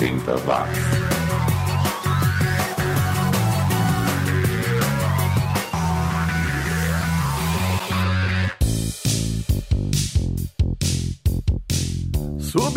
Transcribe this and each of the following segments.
80 watts.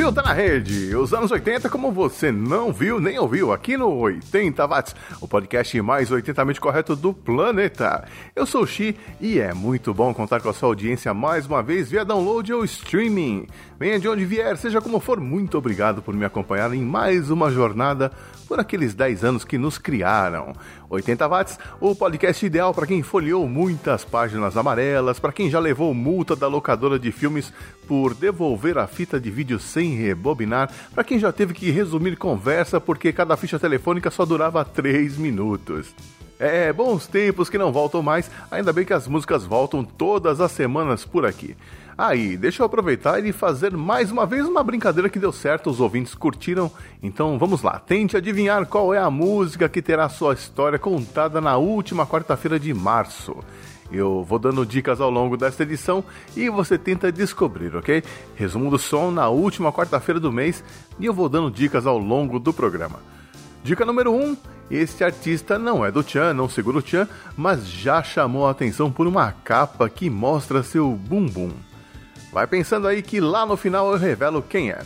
Subiu, tá na rede. Os anos 80, como você não viu nem ouviu, aqui no 80 Watts, o podcast mais 80mente correto do planeta. Eu sou o Xi e é muito bom contar com a sua audiência mais uma vez via download ou streaming. Venha de onde vier, seja como for, muito obrigado por me acompanhar em mais uma jornada por aqueles 10 anos que nos criaram. 80 watts, o podcast ideal para quem folheou muitas páginas amarelas, para quem já levou multa da locadora de filmes por devolver a fita de vídeo sem rebobinar, para quem já teve que resumir conversa porque cada ficha telefônica só durava 3 minutos. É, bons tempos que não voltam mais, ainda bem que as músicas voltam todas as semanas por aqui. Aí, deixa eu aproveitar e fazer mais uma vez uma brincadeira que deu certo, os ouvintes curtiram. Então vamos lá, tente adivinhar qual é a música que terá sua história contada na última quarta-feira de março. Eu vou dando dicas ao longo desta edição e você tenta descobrir, ok? Resumo do som na última quarta-feira do mês e eu vou dando dicas ao longo do programa. Dica número 1: um, este artista não é do Chan, não segura o Chan, mas já chamou a atenção por uma capa que mostra seu bumbum. Vai pensando aí que lá no final eu revelo quem é.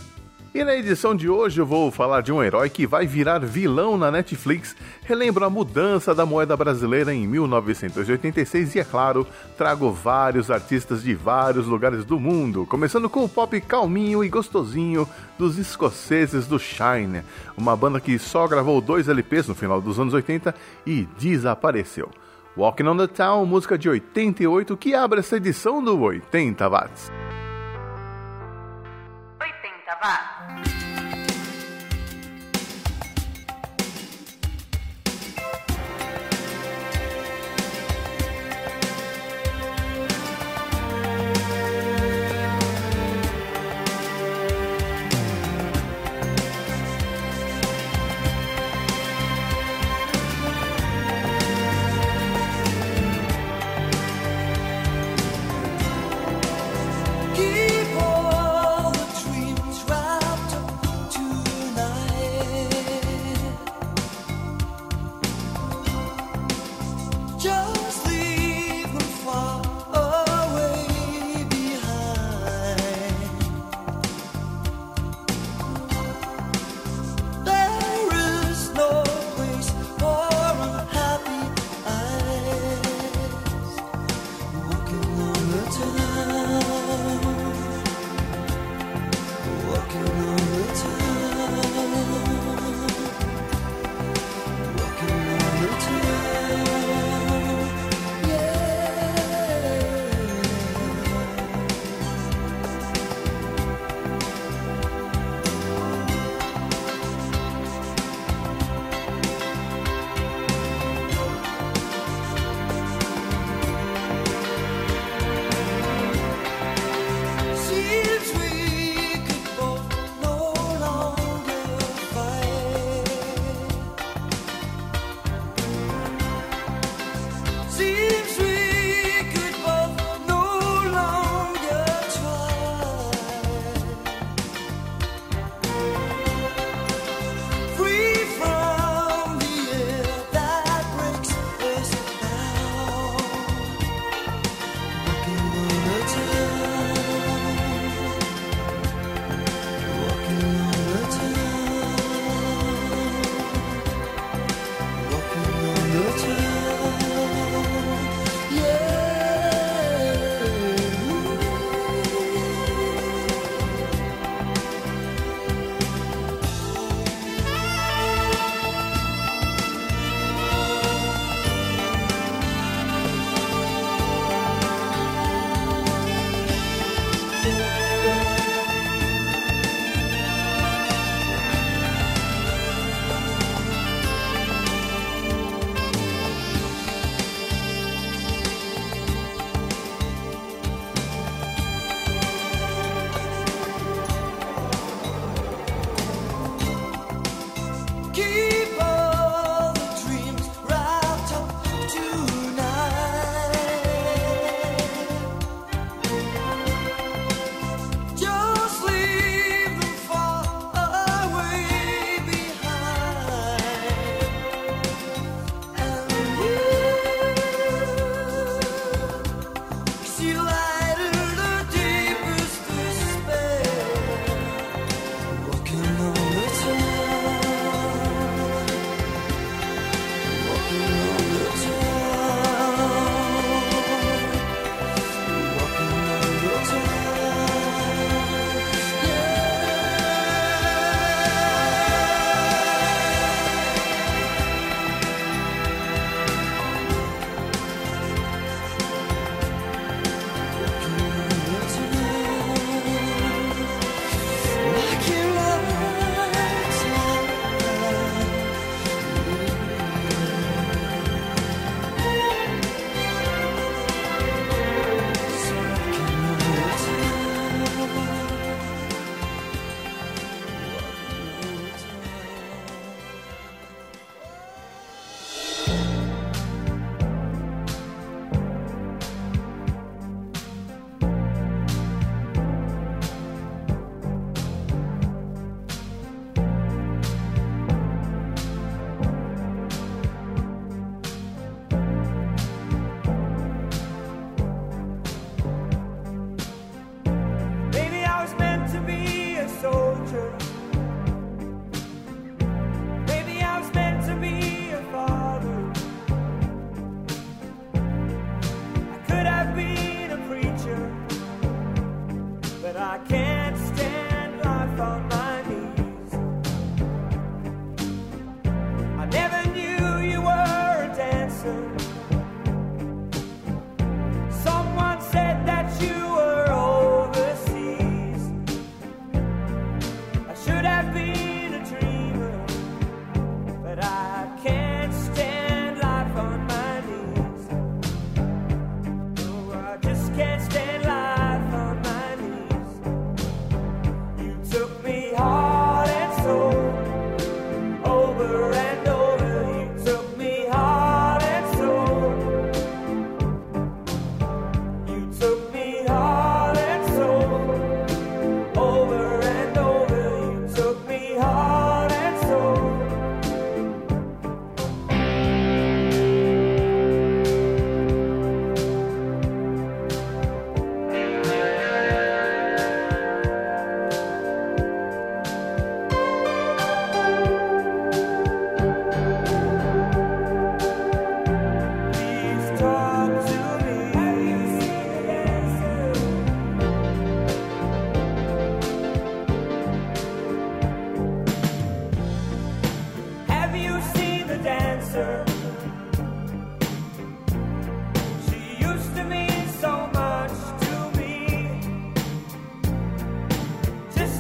E na edição de hoje eu vou falar de um herói que vai virar vilão na Netflix, relembro a mudança da moeda brasileira em 1986 e, é claro, trago vários artistas de vários lugares do mundo, começando com o pop calminho e gostosinho dos escoceses do Shine, uma banda que só gravou dois LPs no final dos anos 80 e desapareceu. Walking on the Town, música de 88 que abre essa edição do 80 Watts. va.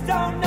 Don't know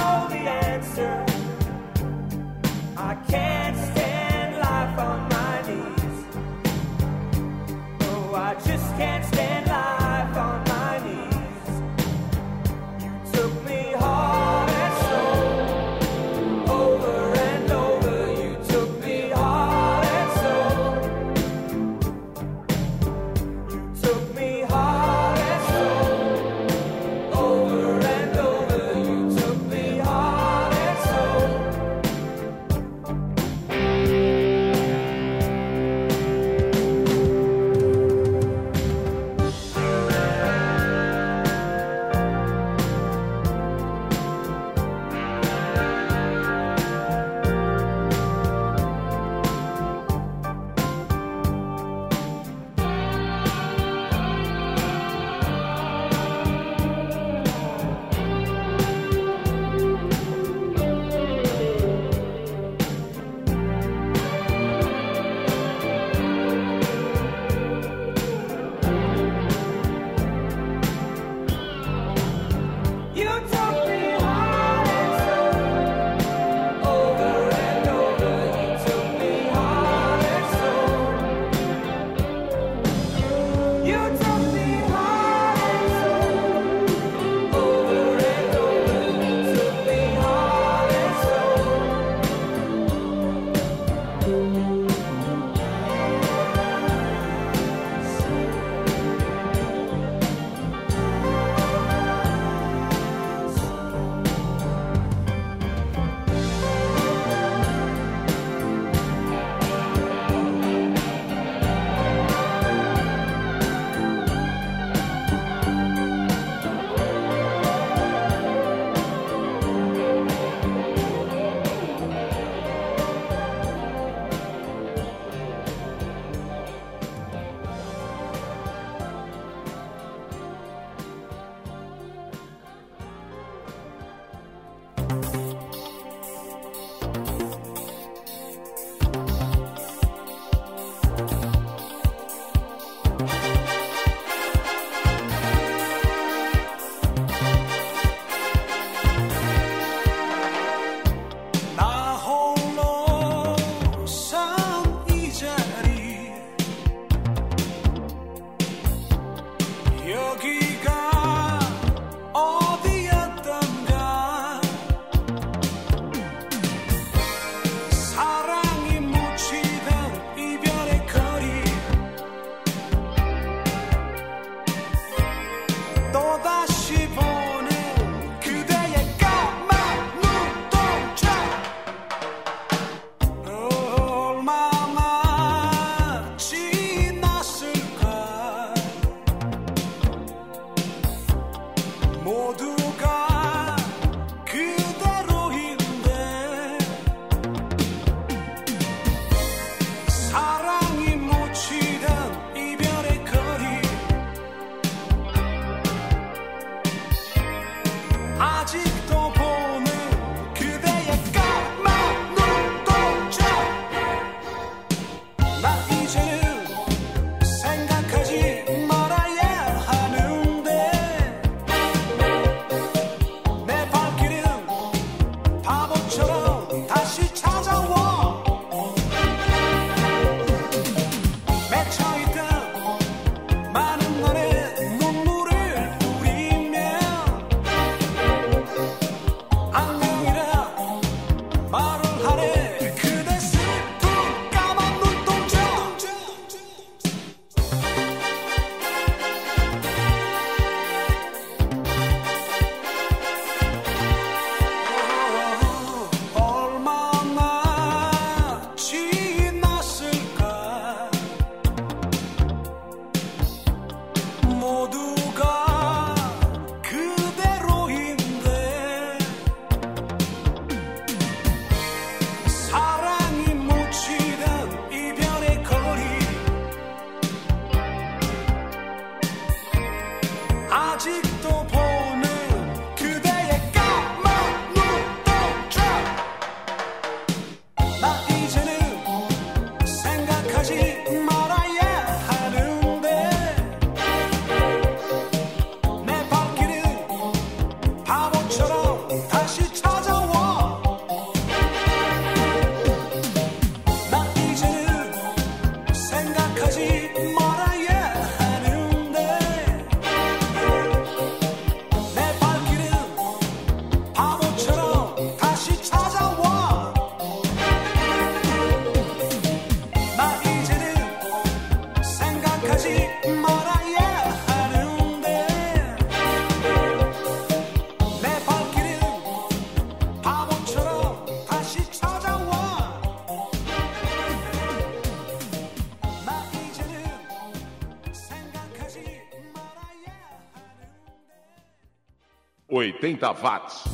watts.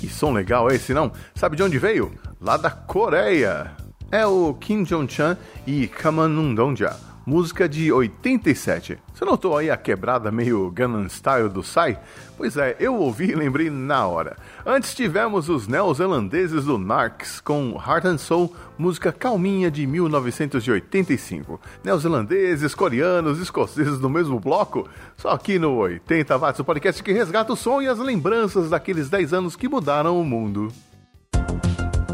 Que som legal é esse, não? Sabe de onde veio? Lá da Coreia. É o Kim Jong-chan e Kamanundongja, música de 87. Você notou aí a quebrada meio Gangnam Style do Sai? Pois é, eu ouvi e lembrei na hora. Antes tivemos os neozelandeses do Narcs com Heart and Soul, música calminha de 1985. Neozelandeses, coreanos, escoceses no mesmo bloco? Só aqui no 80 Watts, o podcast que resgata o som e as lembranças daqueles 10 anos que mudaram o mundo.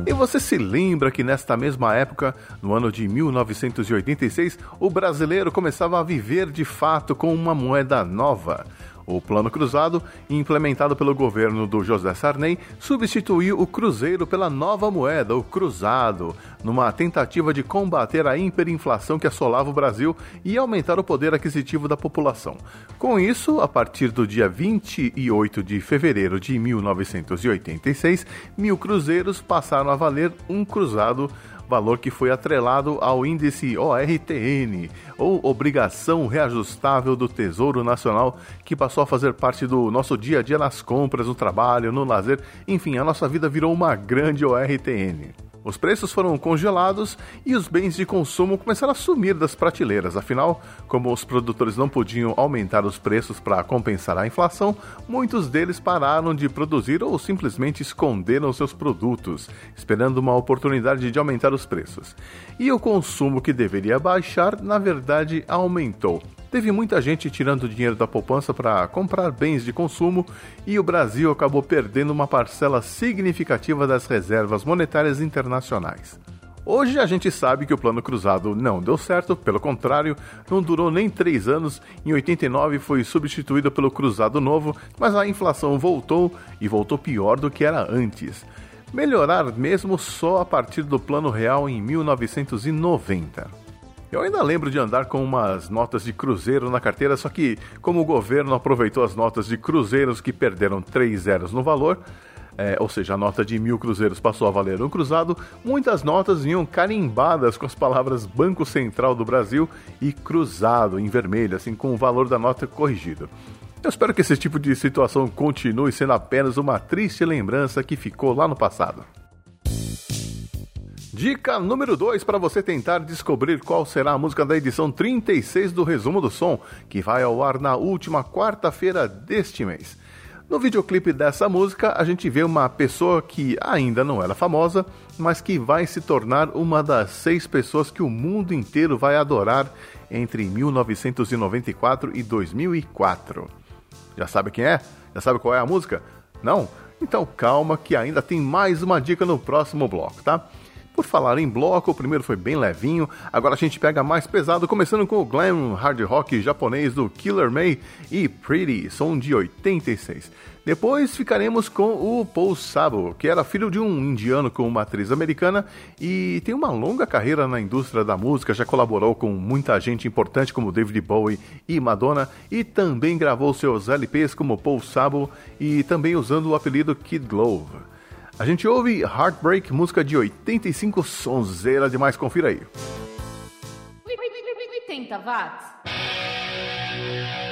E você se lembra que nesta mesma época, no ano de 1986, o brasileiro começava a viver de fato com uma moeda nova? O Plano Cruzado, implementado pelo governo do José Sarney, substituiu o cruzeiro pela nova moeda, o cruzado, numa tentativa de combater a hiperinflação que assolava o Brasil e aumentar o poder aquisitivo da população. Com isso, a partir do dia 28 de fevereiro de 1986, mil cruzeiros passaram a valer um cruzado valor que foi atrelado ao índice ORTN, ou Obrigação Reajustável do Tesouro Nacional, que passou a fazer parte do nosso dia a dia nas compras, no trabalho, no lazer, enfim, a nossa vida virou uma grande ORTN. Os preços foram congelados e os bens de consumo começaram a sumir das prateleiras. Afinal, como os produtores não podiam aumentar os preços para compensar a inflação, muitos deles pararam de produzir ou simplesmente esconderam seus produtos, esperando uma oportunidade de aumentar os preços. E o consumo que deveria baixar, na verdade, aumentou. Teve muita gente tirando dinheiro da poupança para comprar bens de consumo e o Brasil acabou perdendo uma parcela significativa das reservas monetárias internacionais. Hoje a gente sabe que o plano cruzado não deu certo, pelo contrário, não durou nem três anos. Em 89 foi substituído pelo cruzado novo, mas a inflação voltou e voltou pior do que era antes. Melhorar mesmo só a partir do plano real em 1990. Eu ainda lembro de andar com umas notas de cruzeiro na carteira, só que como o governo aproveitou as notas de cruzeiros que perderam três zeros no valor, é, ou seja, a nota de mil cruzeiros passou a valer um cruzado, muitas notas vinham carimbadas com as palavras Banco Central do Brasil e cruzado em vermelho, assim com o valor da nota corrigido. Eu espero que esse tipo de situação continue sendo apenas uma triste lembrança que ficou lá no passado. Dica número 2 para você tentar descobrir qual será a música da edição 36 do Resumo do Som, que vai ao ar na última quarta-feira deste mês. No videoclipe dessa música, a gente vê uma pessoa que ainda não era famosa, mas que vai se tornar uma das seis pessoas que o mundo inteiro vai adorar entre 1994 e 2004. Já sabe quem é? Já sabe qual é a música? Não? Então calma que ainda tem mais uma dica no próximo bloco, tá? Por falar em bloco, o primeiro foi bem levinho, agora a gente pega mais pesado, começando com o glam hard rock japonês do Killer May e Pretty, som de 86. Depois ficaremos com o Paul Sabo, que era filho de um indiano com uma atriz americana e tem uma longa carreira na indústria da música, já colaborou com muita gente importante como David Bowie e Madonna e também gravou seus LPs como Paul Sabo e também usando o apelido Kid Glove. A gente ouve Heartbreak, música de 85, sonzeira demais, confira aí. 80 watts.「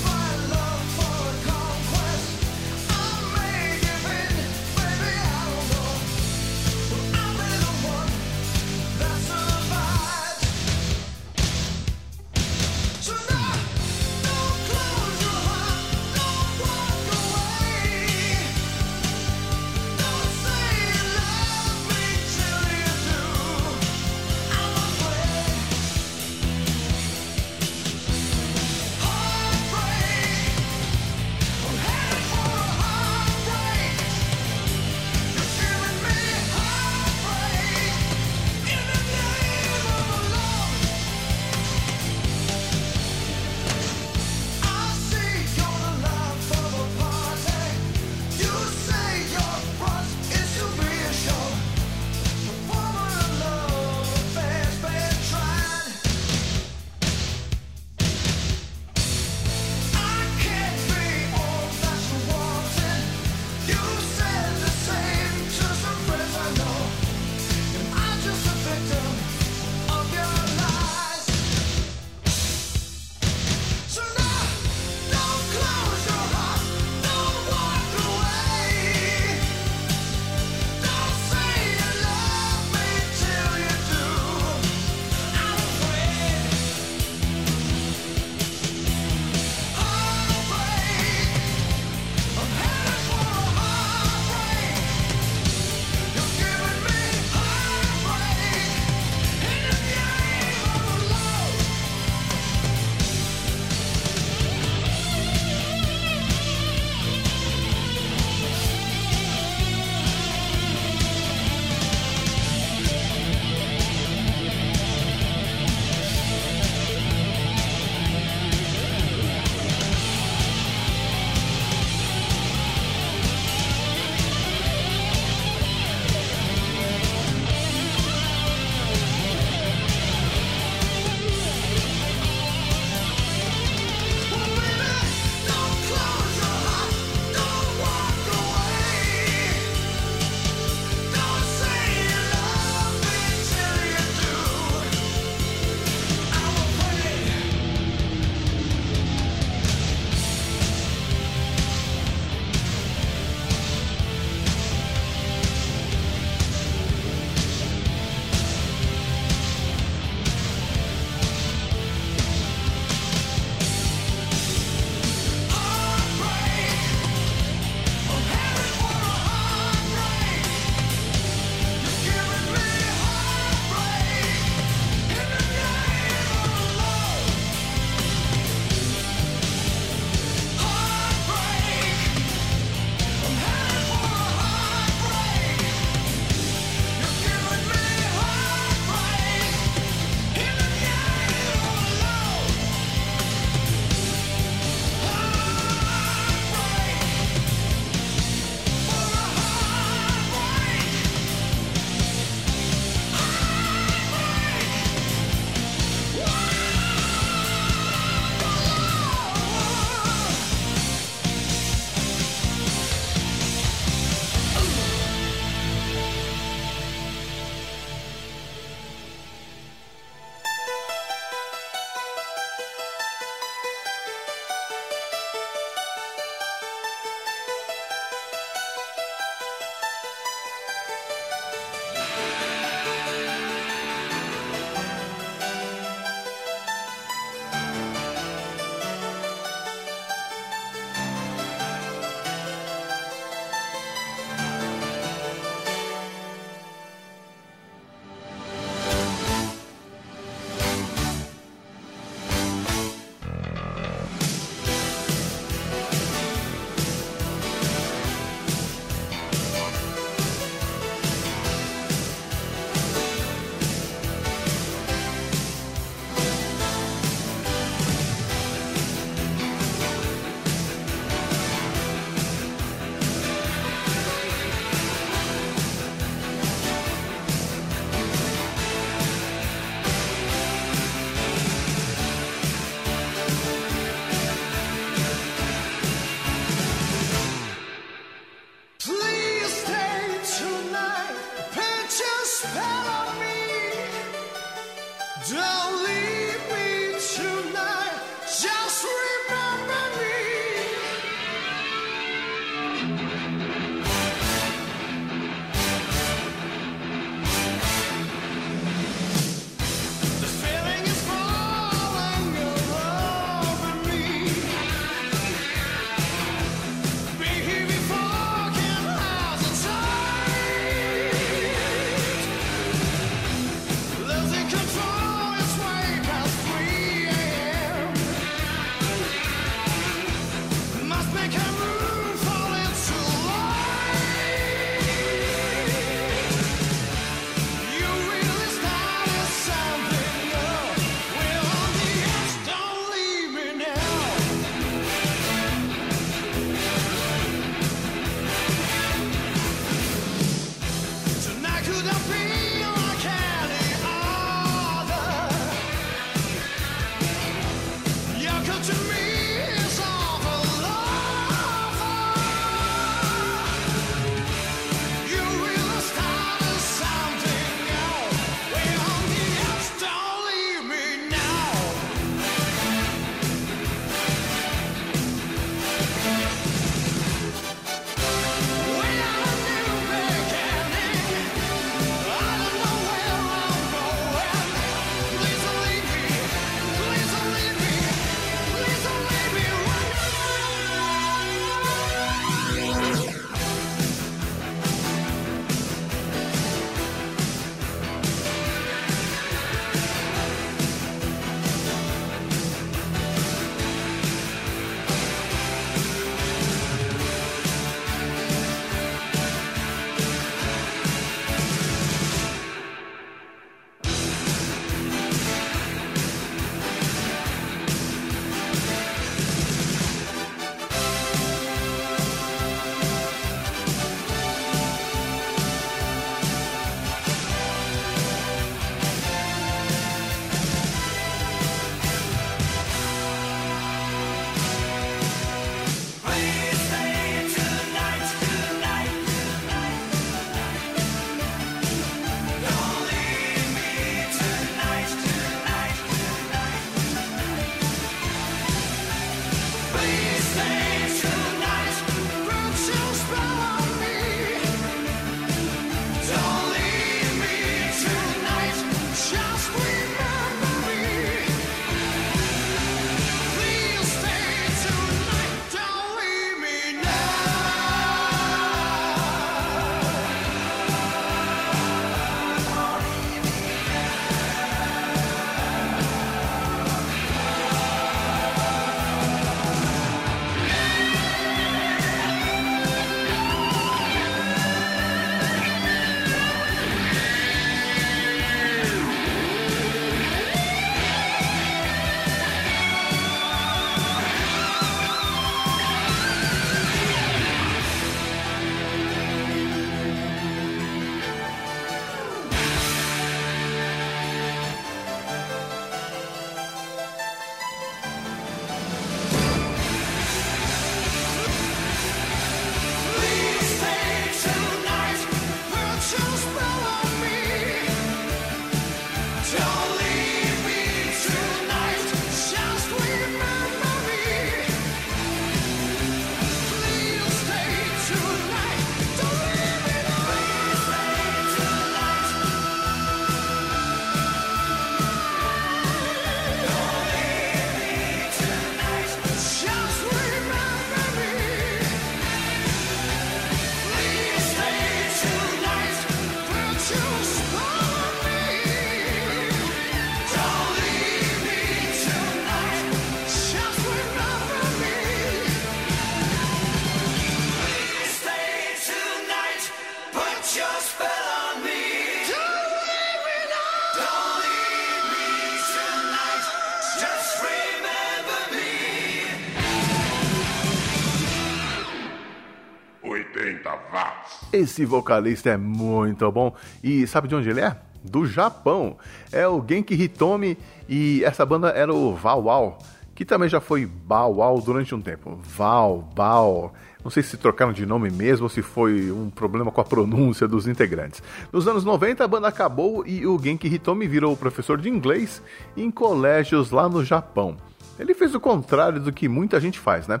Esse vocalista é muito bom. E sabe de onde ele é? Do Japão. É o Genki Hitomi e essa banda era o Val Wow, que também já foi Wow durante um tempo. Val, Bao. Não sei se trocaram de nome mesmo ou se foi um problema com a pronúncia dos integrantes. Nos anos 90 a banda acabou e o Genki Hitomi virou professor de inglês em colégios lá no Japão. Ele fez o contrário do que muita gente faz, né?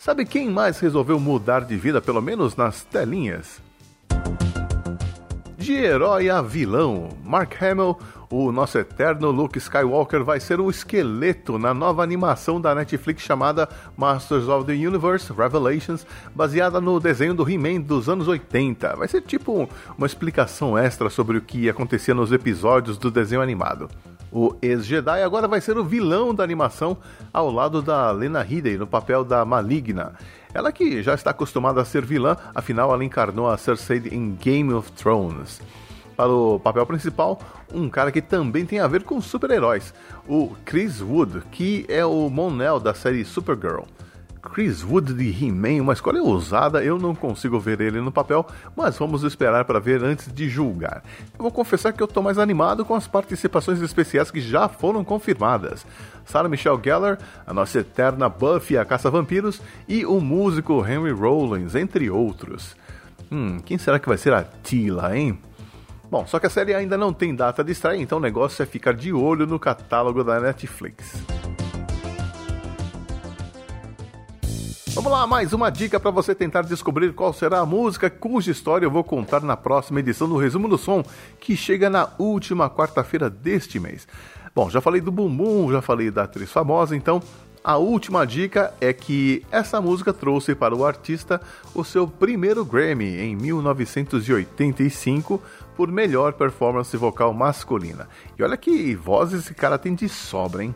Sabe quem mais resolveu mudar de vida, pelo menos nas telinhas? De herói a vilão, Mark Hamill, o nosso eterno Luke Skywalker, vai ser o esqueleto na nova animação da Netflix chamada Masters of the Universe Revelations, baseada no desenho do He-Man dos anos 80. Vai ser tipo uma explicação extra sobre o que acontecia nos episódios do desenho animado. O ex-Jedi agora vai ser o vilão da animação, ao lado da Lena Headey no papel da Maligna. Ela que já está acostumada a ser vilã, afinal ela encarnou a Cersei em Game of Thrones. Para o papel principal, um cara que também tem a ver com super-heróis, o Chris Wood, que é o Monel da série Supergirl. Chris Wood de He-Man, uma escolha ousada, eu não consigo ver ele no papel, mas vamos esperar para ver antes de julgar. Eu vou confessar que eu estou mais animado com as participações especiais que já foram confirmadas. Sarah Michelle Gellar, a nossa eterna Buffy a Caça-Vampiros e o músico Henry Rollins, entre outros. Hum, quem será que vai ser a Tila, hein? Bom, só que a série ainda não tem data de estreia, então o negócio é ficar de olho no catálogo da Netflix. Vamos lá, mais uma dica para você tentar descobrir qual será a música cuja história eu vou contar na próxima edição do Resumo do Som, que chega na última quarta-feira deste mês. Bom, já falei do Bumbum, já falei da atriz famosa, então a última dica é que essa música trouxe para o artista o seu primeiro Grammy em 1985 por melhor performance vocal masculina. E olha que voz esse cara tem de sobra, hein?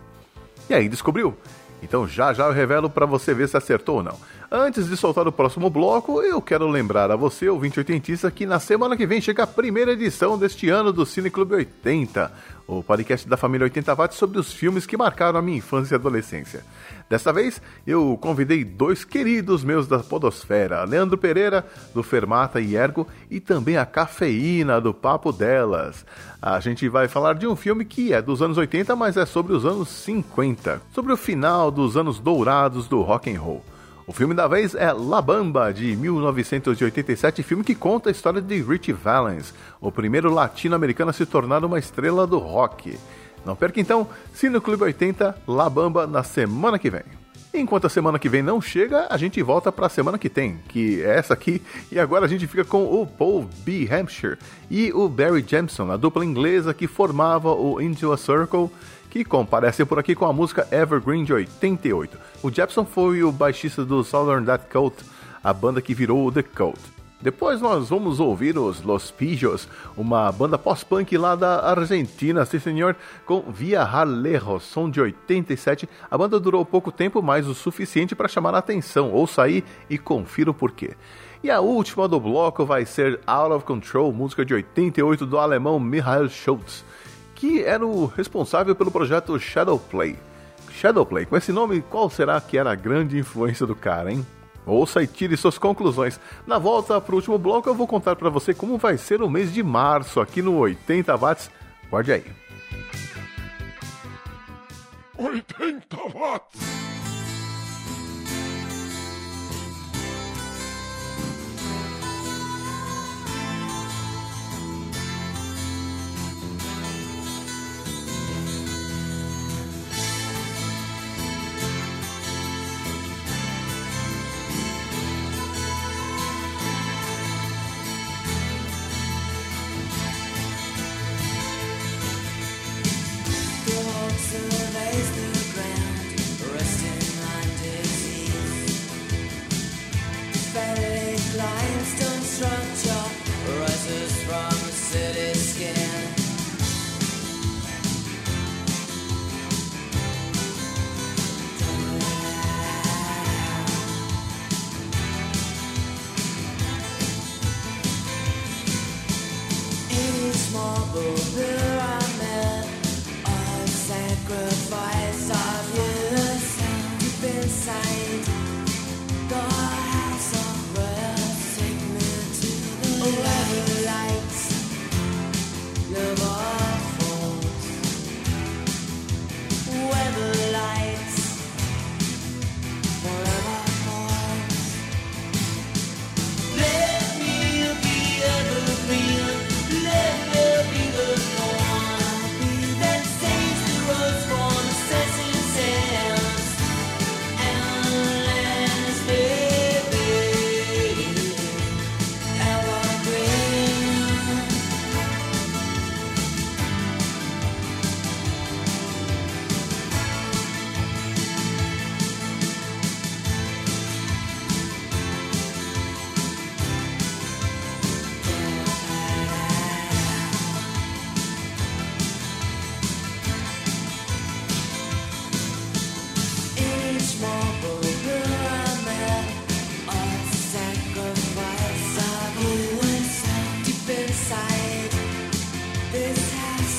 E aí, descobriu? Então já já eu revelo para você ver se acertou ou não. Antes de soltar o próximo bloco, eu quero lembrar a você, ouvinte oitentista, que na semana que vem chega a primeira edição deste ano do Cine Clube 80, o podcast da família 80 Watts sobre os filmes que marcaram a minha infância e adolescência. Desta vez, eu convidei dois queridos meus da podosfera, Leandro Pereira, do Fermata e Ergo, e também a Cafeína, do Papo Delas. A gente vai falar de um filme que é dos anos 80, mas é sobre os anos 50, sobre o final dos anos dourados do rock and roll. O filme da vez é La Bamba, de 1987, filme que conta a história de Richie Valens, o primeiro latino-americano a se tornar uma estrela do rock. Não perca então, Cine Clube 80, La Bamba, na semana que vem. Enquanto a semana que vem não chega, a gente volta para a semana que tem, que é essa aqui, e agora a gente fica com o Paul B. Hampshire e o Barry Jameson, a dupla inglesa que formava o Into a Circle, que comparecem por aqui com a música Evergreen de 88. O Jepson foi o baixista do Southern Death Cult, a banda que virou The Cult. Depois nós vamos ouvir os Los Pijos, uma banda pós-punk lá da Argentina, sim senhor, com Via Lejos, som de 87. A banda durou pouco tempo, mas o suficiente para chamar a atenção. Ouça aí e confira o porquê. E a última do bloco vai ser Out of Control, música de 88 do alemão Michael Schultz, que era o responsável pelo projeto Shadowplay. Shadowplay, com esse nome, qual será que era a grande influência do cara, hein? Ouça e tire suas conclusões. Na volta para o último bloco, eu vou contar para você como vai ser o mês de março aqui no 80 Watts. Guarde aí. 80 watts.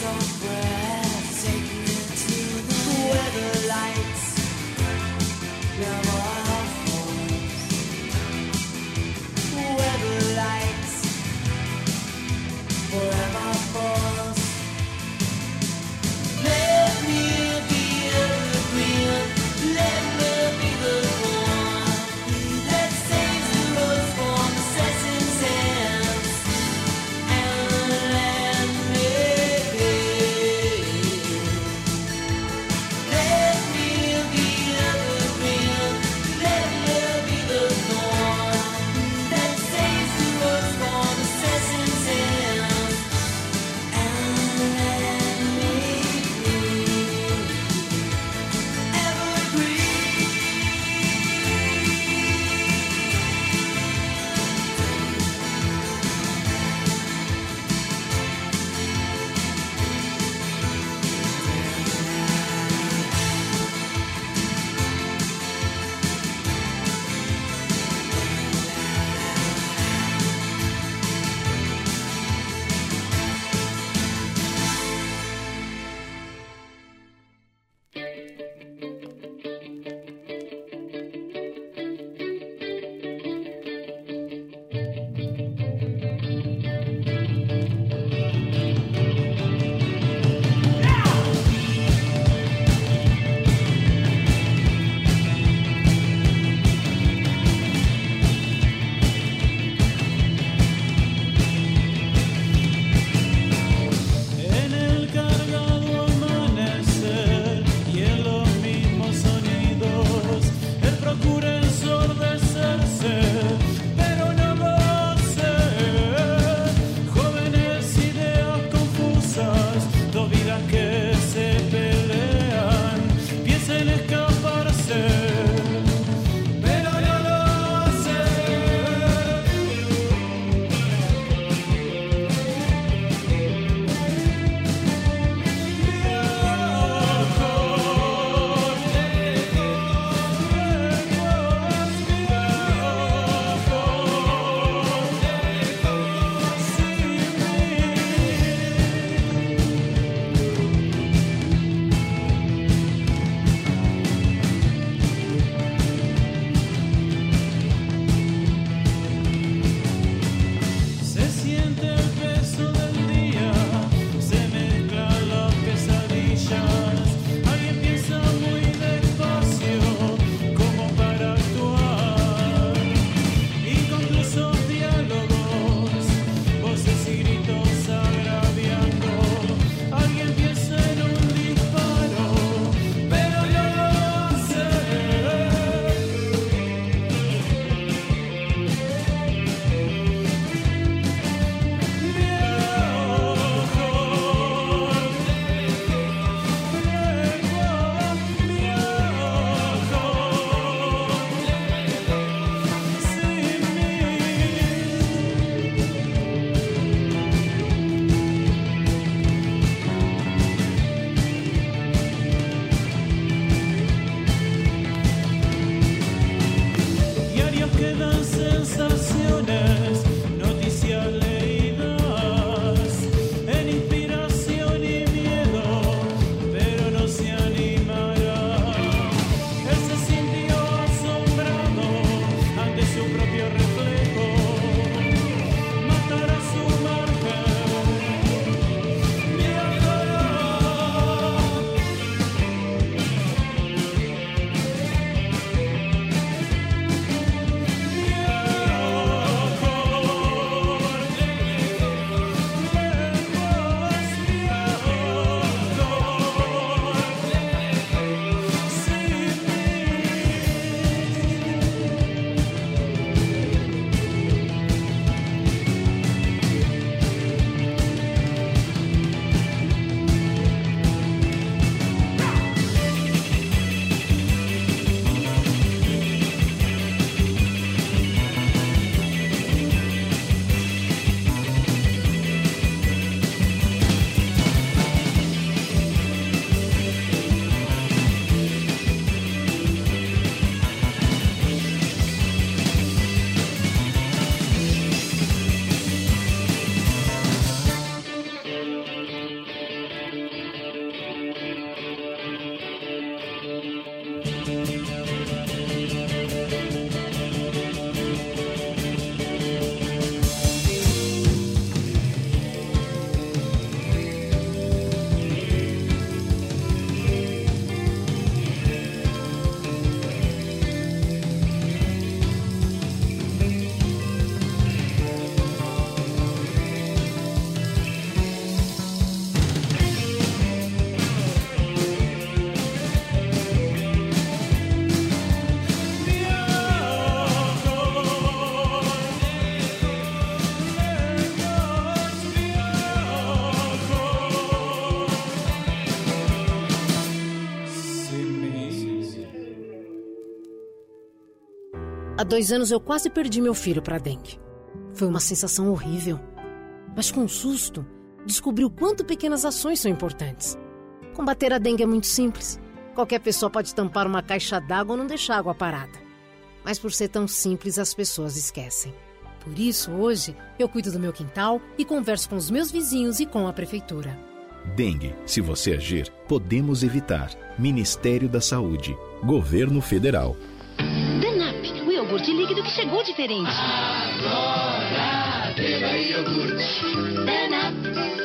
so dois anos eu quase perdi meu filho para dengue. Foi uma sensação horrível. Mas com um susto, descobri o quanto pequenas ações são importantes. Combater a dengue é muito simples. Qualquer pessoa pode tampar uma caixa d'água ou não deixar água parada. Mas por ser tão simples, as pessoas esquecem. Por isso, hoje, eu cuido do meu quintal e converso com os meus vizinhos e com a prefeitura. Dengue. Se você agir, podemos evitar. Ministério da Saúde. Governo Federal. Chegou diferente. Agora, beba iogurte. Danap.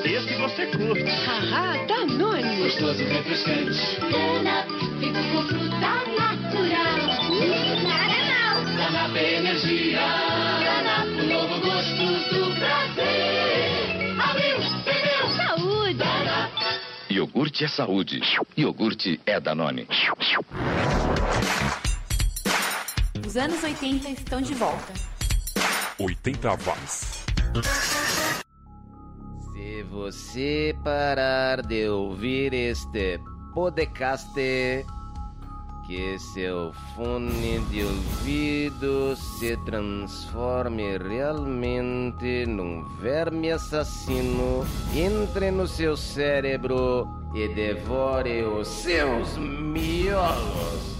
Esse você curte. Haha, Danone. Gostoso e refrescante. Danap, feito com fruta natural. Hum, nada mal. Danap é energia. Danap, o novo gosto do prazer. Abriu, bebeu. Saúde. Danap. Iogurte é saúde. Iogurte é Danone. Os anos 80 estão de volta. 80 watts. Se você parar de ouvir este podcast, que seu fone de ouvido se transforme realmente num verme assassino, entre no seu cérebro e devore os seus miolos.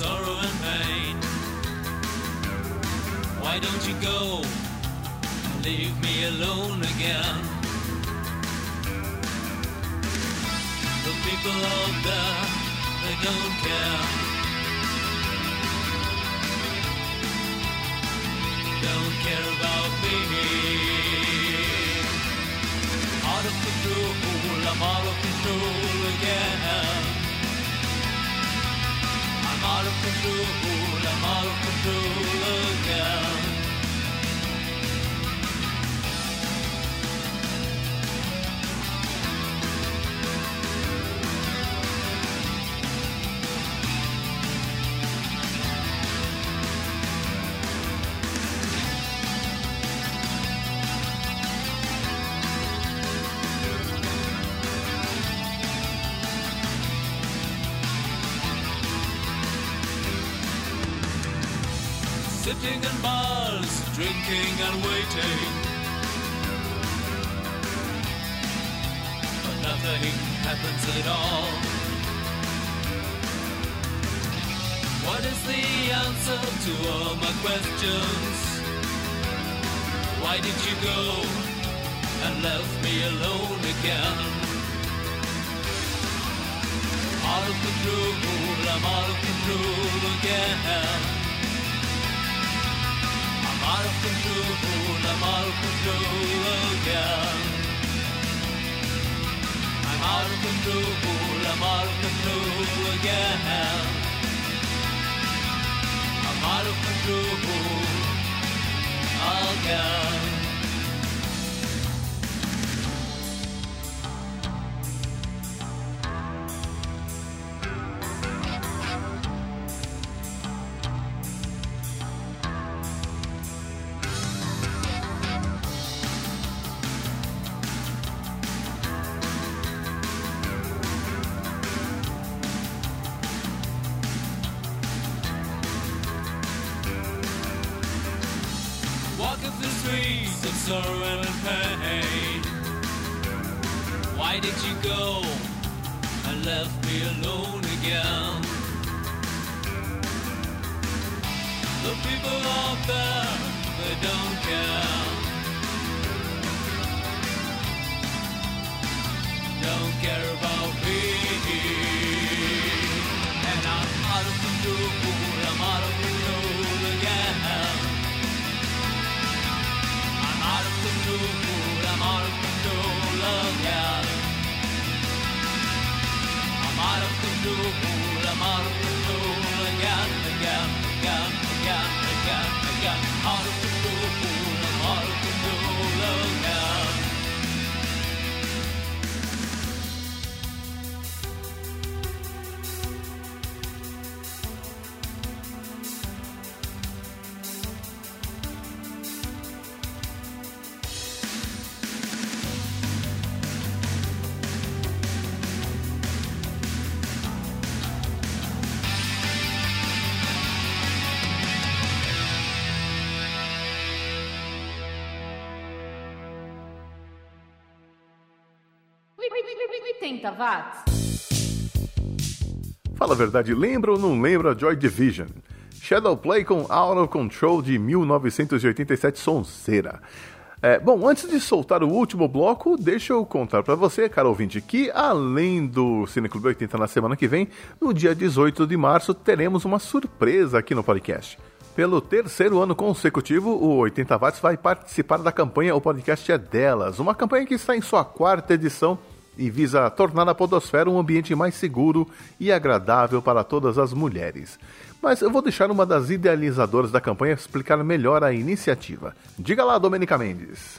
sorrow and pain. Why don't you go and leave me alone again? The people out there, they don't care. Don't care about me. Out of control, I'm out of control again. I'm out of control, I'm drinking and waiting. But nothing happens at all. What is the answer to all my questions? Why did you go and left me alone again? Out of control, I'm out of control again. I'm out of control, I'm out of control again. I'm out of control, I'm out of control again. I'm out of control again. Go 80 watts. Fala a verdade, lembra ou não lembra Joy Division? Shadowplay com Out of Control de 1987 Sonzeira. É, bom, antes de soltar o último bloco, deixa eu contar para você, cara ouvinte, que além do Cineclube 80 na semana que vem, no dia 18 de março, teremos uma surpresa aqui no podcast. Pelo terceiro ano consecutivo, o 80 Watts vai participar da campanha O Podcast é Delas, uma campanha que está em sua quarta edição e visa tornar a podosfera um ambiente mais seguro e agradável para todas as mulheres. Mas eu vou deixar uma das idealizadoras da campanha explicar melhor a iniciativa. Diga lá, Domenica Mendes.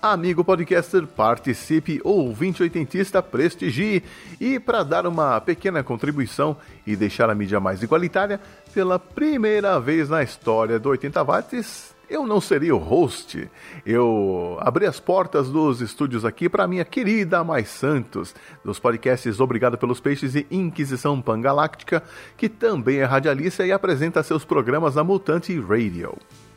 Amigo podcaster, participe, ouvinte oitentista, prestigie. E para dar uma pequena contribuição e deixar a mídia mais igualitária, pela primeira vez na história do 80 Watts, eu não seria o host. Eu abri as portas dos estúdios aqui para minha querida Mais Santos, dos podcasts Obrigado pelos Peixes e Inquisição Pangaláctica, que também é radialista e apresenta seus programas na Mutante Radio.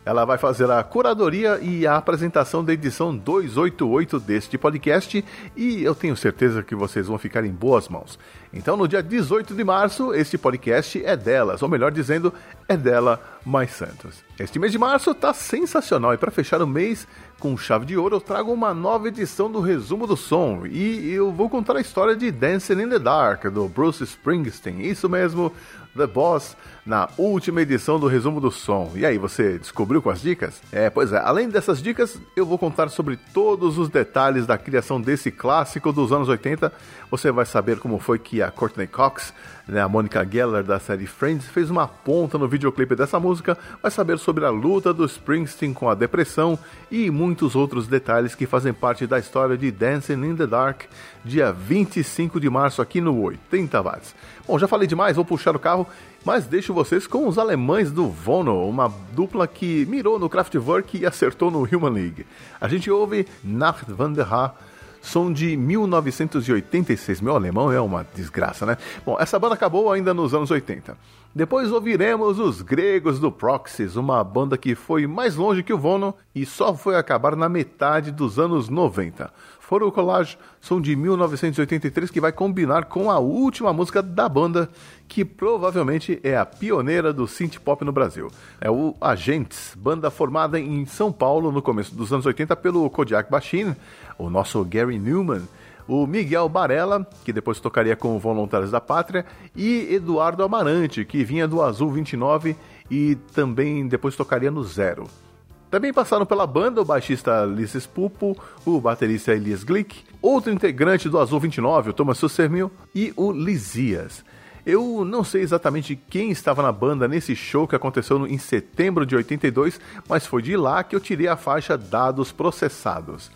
Ela vai fazer a curadoria e a apresentação da edição 288 deste podcast e eu tenho certeza que vocês vão ficar em boas mãos. Então, no dia 18 de março, este podcast é delas, ou melhor dizendo, é dela mais Santos. Este mês de março tá sensacional e para fechar o mês com chave de ouro eu trago uma nova edição do Resumo do Som e eu vou contar a história de Dancing in the Dark do Bruce Springsteen. Isso mesmo, The Boss na última edição do Resumo do Som. E aí, você descobriu com as dicas? É, pois é, além dessas dicas, eu vou contar sobre todos os detalhes da criação desse clássico dos anos 80. Você vai saber como foi que a Courtney Cox, né, a Monica Geller da série Friends, fez uma ponta no videoclipe dessa música, vai saber sobre a luta do Springsteen com a depressão e muitos outros detalhes que fazem parte da história de Dancing in the Dark, dia 25 de março aqui no 80 Watts. Bom, já falei demais, vou puxar o carro mas deixo vocês com os alemães do Vono, uma dupla que mirou no Kraftwerk e acertou no Human League. A gente ouve Nacht van der Haar, som de 1986. Meu alemão é uma desgraça, né? Bom, essa banda acabou ainda nos anos 80. Depois ouviremos os gregos do Proxies, uma banda que foi mais longe que o Vono e só foi acabar na metade dos anos 90. For o Collage, som de 1983 que vai combinar com a última música da banda, que provavelmente é a pioneira do synth pop no Brasil. É o Agentes, banda formada em São Paulo no começo dos anos 80 pelo Kodiak Bashir, o nosso Gary Newman, o Miguel Barella, que depois tocaria com Voluntários da Pátria, e Eduardo Amarante, que vinha do Azul 29 e também depois tocaria no Zero. Também passaram pela banda o baixista Ulisses Pupo, o baterista Elias Glick, outro integrante do Azul 29, o Thomas Sussermil, e o Lisias. Eu não sei exatamente quem estava na banda nesse show que aconteceu em setembro de 82, mas foi de lá que eu tirei a faixa Dados Processados.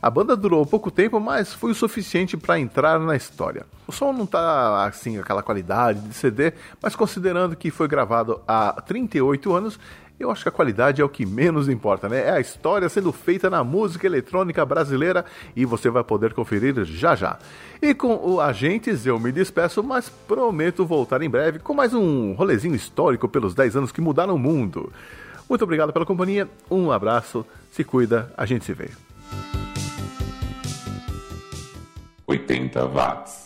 A banda durou pouco tempo, mas foi o suficiente para entrar na história. O som não tá assim aquela qualidade de CD, mas considerando que foi gravado há 38 anos, eu acho que a qualidade é o que menos importa, né? É a história sendo feita na música eletrônica brasileira e você vai poder conferir já já. E com o Agentes eu me despeço, mas prometo voltar em breve com mais um rolezinho histórico pelos 10 anos que mudaram o mundo. Muito obrigado pela companhia, um abraço, se cuida, a gente se vê. 80 watts.